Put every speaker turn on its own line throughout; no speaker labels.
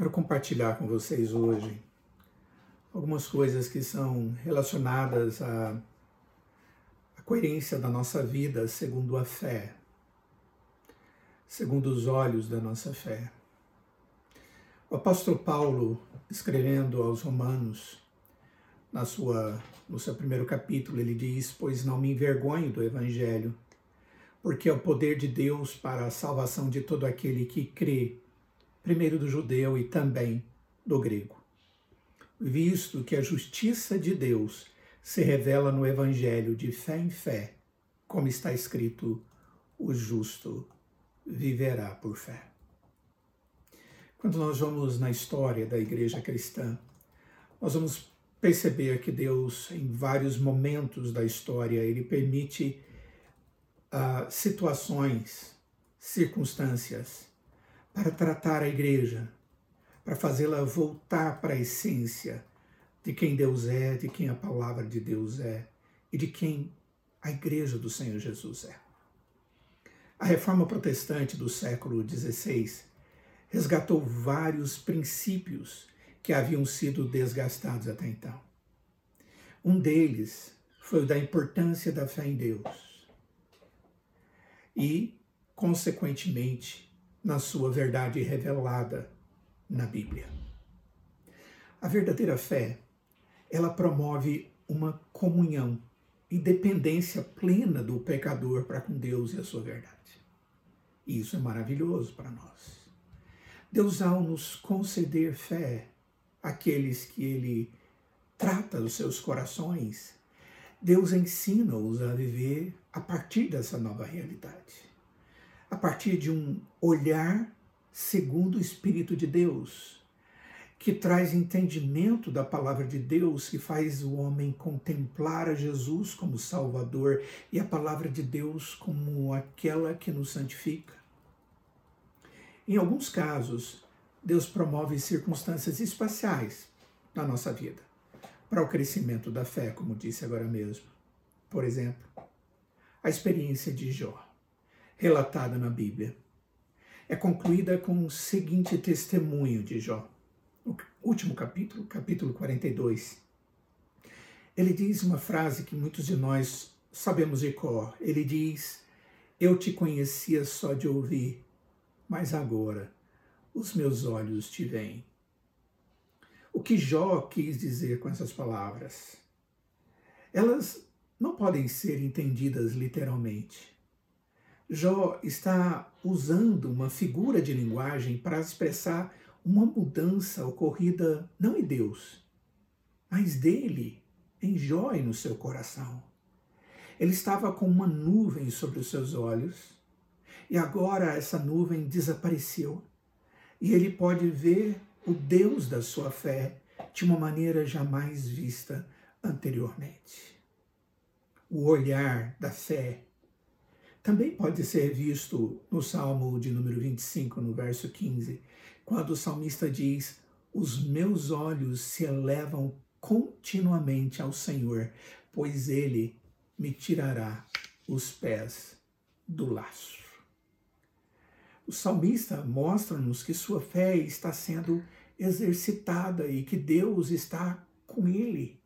Quero compartilhar com vocês hoje algumas coisas que são relacionadas à, à coerência da nossa vida segundo a fé, segundo os olhos da nossa fé. O apóstolo Paulo, escrevendo aos Romanos, na sua, no seu primeiro capítulo, ele diz: Pois não me envergonho do evangelho, porque é o poder de Deus para a salvação de todo aquele que crê primeiro do judeu e também do grego. Visto que a justiça de Deus se revela no Evangelho de fé em fé, como está escrito: o justo viverá por fé. Quando nós vamos na história da igreja cristã, nós vamos perceber que Deus, em vários momentos da história, ele permite uh, situações, circunstâncias, para tratar a igreja, para fazê-la voltar para a essência de quem Deus é, de quem a palavra de Deus é e de quem a igreja do Senhor Jesus é. A reforma protestante do século XVI resgatou vários princípios que haviam sido desgastados até então. Um deles foi o da importância da fé em Deus e, consequentemente, na sua verdade revelada na Bíblia. A verdadeira fé, ela promove uma comunhão e dependência plena do pecador para com Deus e a sua verdade. E isso é maravilhoso para nós. Deus, ao nos conceder fé, aqueles que Ele trata os seus corações, Deus ensina-os a viver a partir dessa nova realidade a partir de um olhar segundo o Espírito de Deus, que traz entendimento da palavra de Deus, que faz o homem contemplar a Jesus como Salvador e a palavra de Deus como aquela que nos santifica. Em alguns casos, Deus promove circunstâncias espaciais na nossa vida, para o crescimento da fé, como disse agora mesmo. Por exemplo, a experiência de Jó relatada na Bíblia. É concluída com o seguinte testemunho de Jó. O último capítulo, capítulo 42. Ele diz uma frase que muitos de nós sabemos de cor. Ele diz: Eu te conhecia só de ouvir, mas agora os meus olhos te veem. O que Jó quis dizer com essas palavras? Elas não podem ser entendidas literalmente. Jó está usando uma figura de linguagem para expressar uma mudança ocorrida não em Deus, mas dele, em Jó e no seu coração. Ele estava com uma nuvem sobre os seus olhos e agora essa nuvem desapareceu e ele pode ver o Deus da sua fé de uma maneira jamais vista anteriormente. O olhar da fé também pode ser visto no Salmo de número 25, no verso 15, quando o salmista diz: Os meus olhos se elevam continuamente ao Senhor, pois ele me tirará os pés do laço. O salmista mostra-nos que sua fé está sendo exercitada e que Deus está com ele.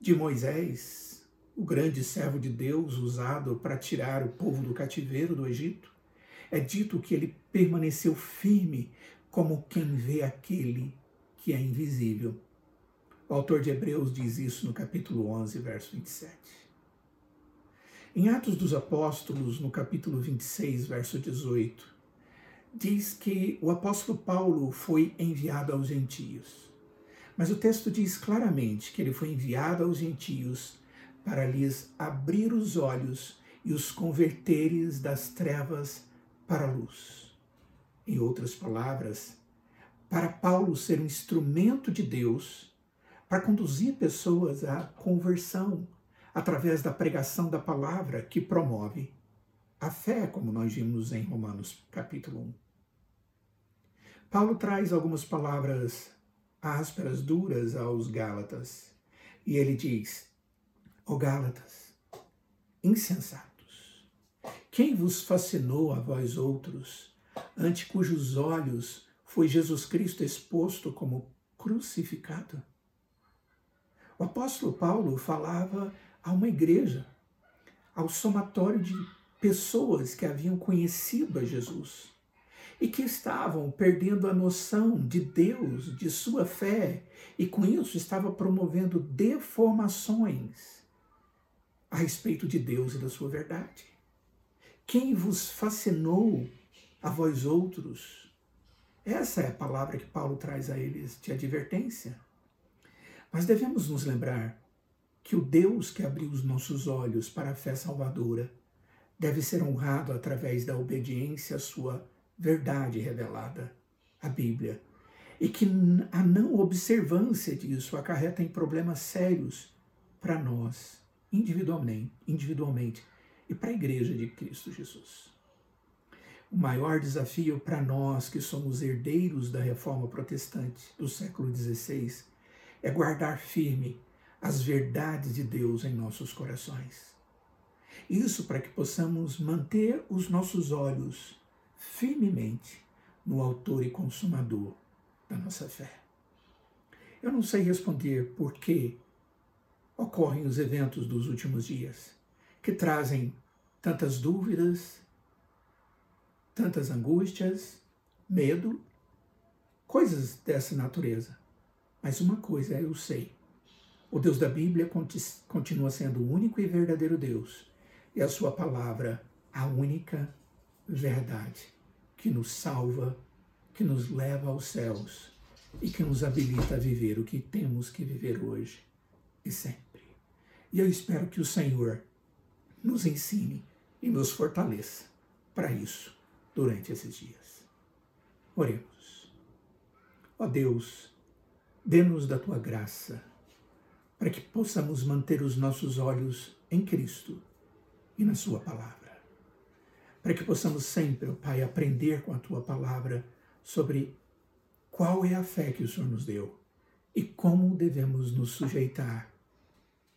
De Moisés, o grande servo de Deus usado para tirar o povo do cativeiro do Egito, é dito que ele permaneceu firme como quem vê aquele que é invisível. O autor de Hebreus diz isso no capítulo 11, verso 27. Em Atos dos Apóstolos, no capítulo 26, verso 18, diz que o apóstolo Paulo foi enviado aos gentios. Mas o texto diz claramente que ele foi enviado aos gentios para lhes abrir os olhos e os converteres das trevas para a luz. Em outras palavras, para Paulo ser um instrumento de Deus para conduzir pessoas à conversão através da pregação da palavra que promove a fé, como nós vimos em Romanos capítulo 1. Paulo traz algumas palavras ásperas, duras aos Gálatas, e ele diz: Ó Gálatas, insensatos, quem vos fascinou a vós outros, ante cujos olhos foi Jesus Cristo exposto como crucificado. O apóstolo Paulo falava a uma igreja, ao somatório de pessoas que haviam conhecido a Jesus e que estavam perdendo a noção de Deus, de sua fé, e com isso estava promovendo deformações a respeito de Deus e da sua verdade. Quem vos fascinou a vós outros? Essa é a palavra que Paulo traz a eles de advertência. Mas devemos nos lembrar que o Deus que abriu os nossos olhos para a fé salvadora deve ser honrado através da obediência à sua verdade revelada, a Bíblia, e que a não observância disso acarreta em problemas sérios para nós, individualmente, e para a Igreja de Cristo Jesus. O maior desafio para nós que somos herdeiros da reforma protestante do século XVI é guardar firme as verdades de Deus em nossos corações. Isso para que possamos manter os nossos olhos firmemente no Autor e Consumador da nossa fé. Eu não sei responder por que ocorrem os eventos dos últimos dias, que trazem tantas dúvidas, tantas angústias, medo, coisas dessa natureza. Mas uma coisa eu sei: o Deus da Bíblia continua sendo o único e verdadeiro Deus, e a Sua palavra a única verdade que nos salva, que nos leva aos céus e que nos habilita a viver o que temos que viver hoje e sempre. E eu espero que o Senhor nos ensine e nos fortaleça para isso durante esses dias. Oremos. Ó Deus, dê-nos da tua graça para que possamos manter os nossos olhos em Cristo e na Sua palavra para que possamos sempre, Pai, aprender com a tua palavra sobre qual é a fé que o Senhor nos deu e como devemos nos sujeitar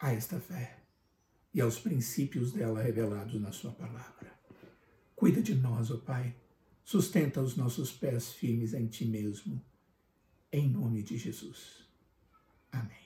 a esta fé e aos princípios dela revelados na Sua palavra. Cuida de nós, ó Pai, sustenta os nossos pés firmes em Ti mesmo, em nome de Jesus. Amém.